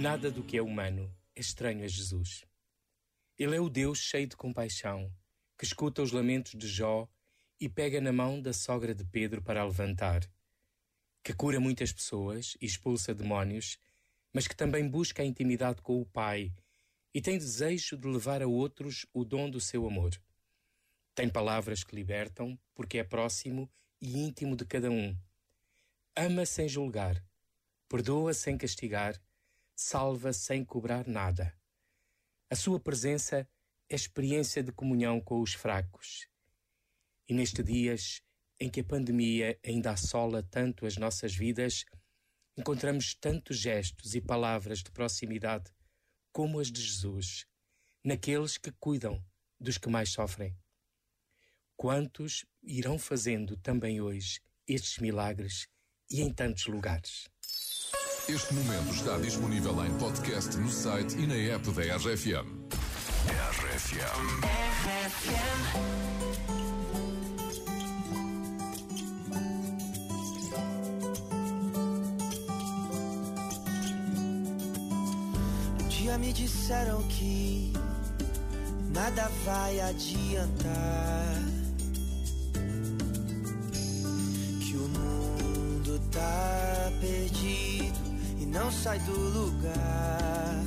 Nada do que é humano é estranho a Jesus. Ele é o Deus cheio de compaixão, que escuta os lamentos de Jó e pega na mão da sogra de Pedro para a levantar, que cura muitas pessoas e expulsa demónios, mas que também busca a intimidade com o Pai e tem desejo de levar a outros o dom do seu amor. Tem palavras que libertam, porque é próximo e íntimo de cada um. Ama sem julgar, perdoa sem castigar, salva sem cobrar nada. A sua presença é experiência de comunhão com os fracos. E nestes dias em que a pandemia ainda assola tanto as nossas vidas, encontramos tantos gestos e palavras de proximidade como as de Jesus, naqueles que cuidam dos que mais sofrem. Quantos irão fazendo também hoje estes milagres e em tantos lugares? Este momento está disponível em podcast no site e na app da RFM. RFM. RFM. dia me disseram que nada vai adiantar. Que o mundo tá perdido não sai do lugar.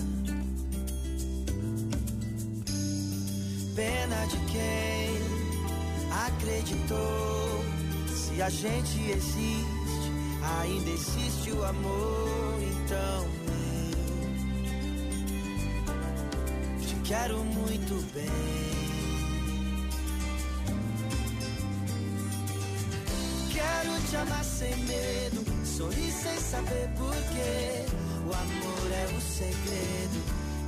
Pena de quem acreditou. Se a gente existe, ainda existe o amor. Então eu te quero muito bem. Quero te amar sem medo Sorri sem saber porquê. O amor é o segredo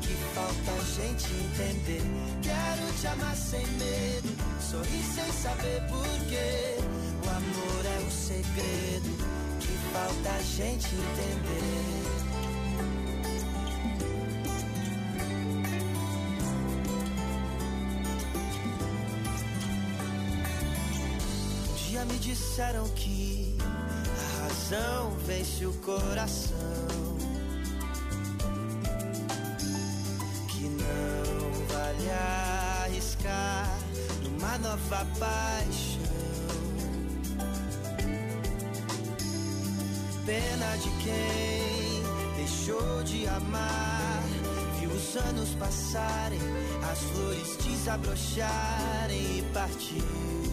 que falta a gente entender. Quero te amar sem medo. Sorri sem saber porquê. O amor é o segredo que falta a gente entender. Me disseram que razão vence o coração. Que não vale arriscar numa nova paixão. Pena de quem deixou de amar. Viu os anos passarem, as flores desabrocharem e partiu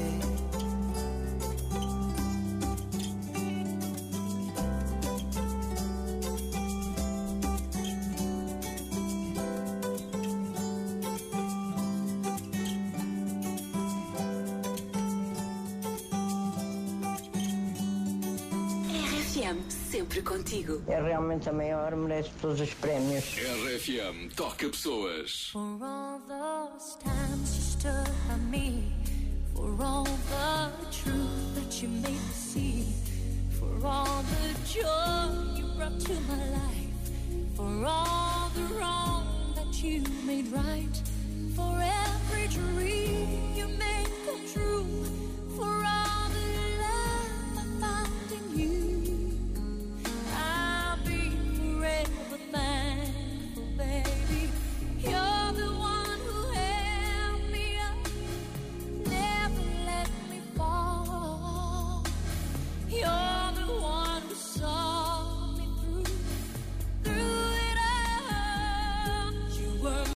RFM, sempre contigo. É realmente a maior, merece todos os prémios. RFM, toca pessoas. For all those times you stood by me, for all the truth that you made me see, for all the joy you brought to my life, for all the wrong that you made right, for every dream.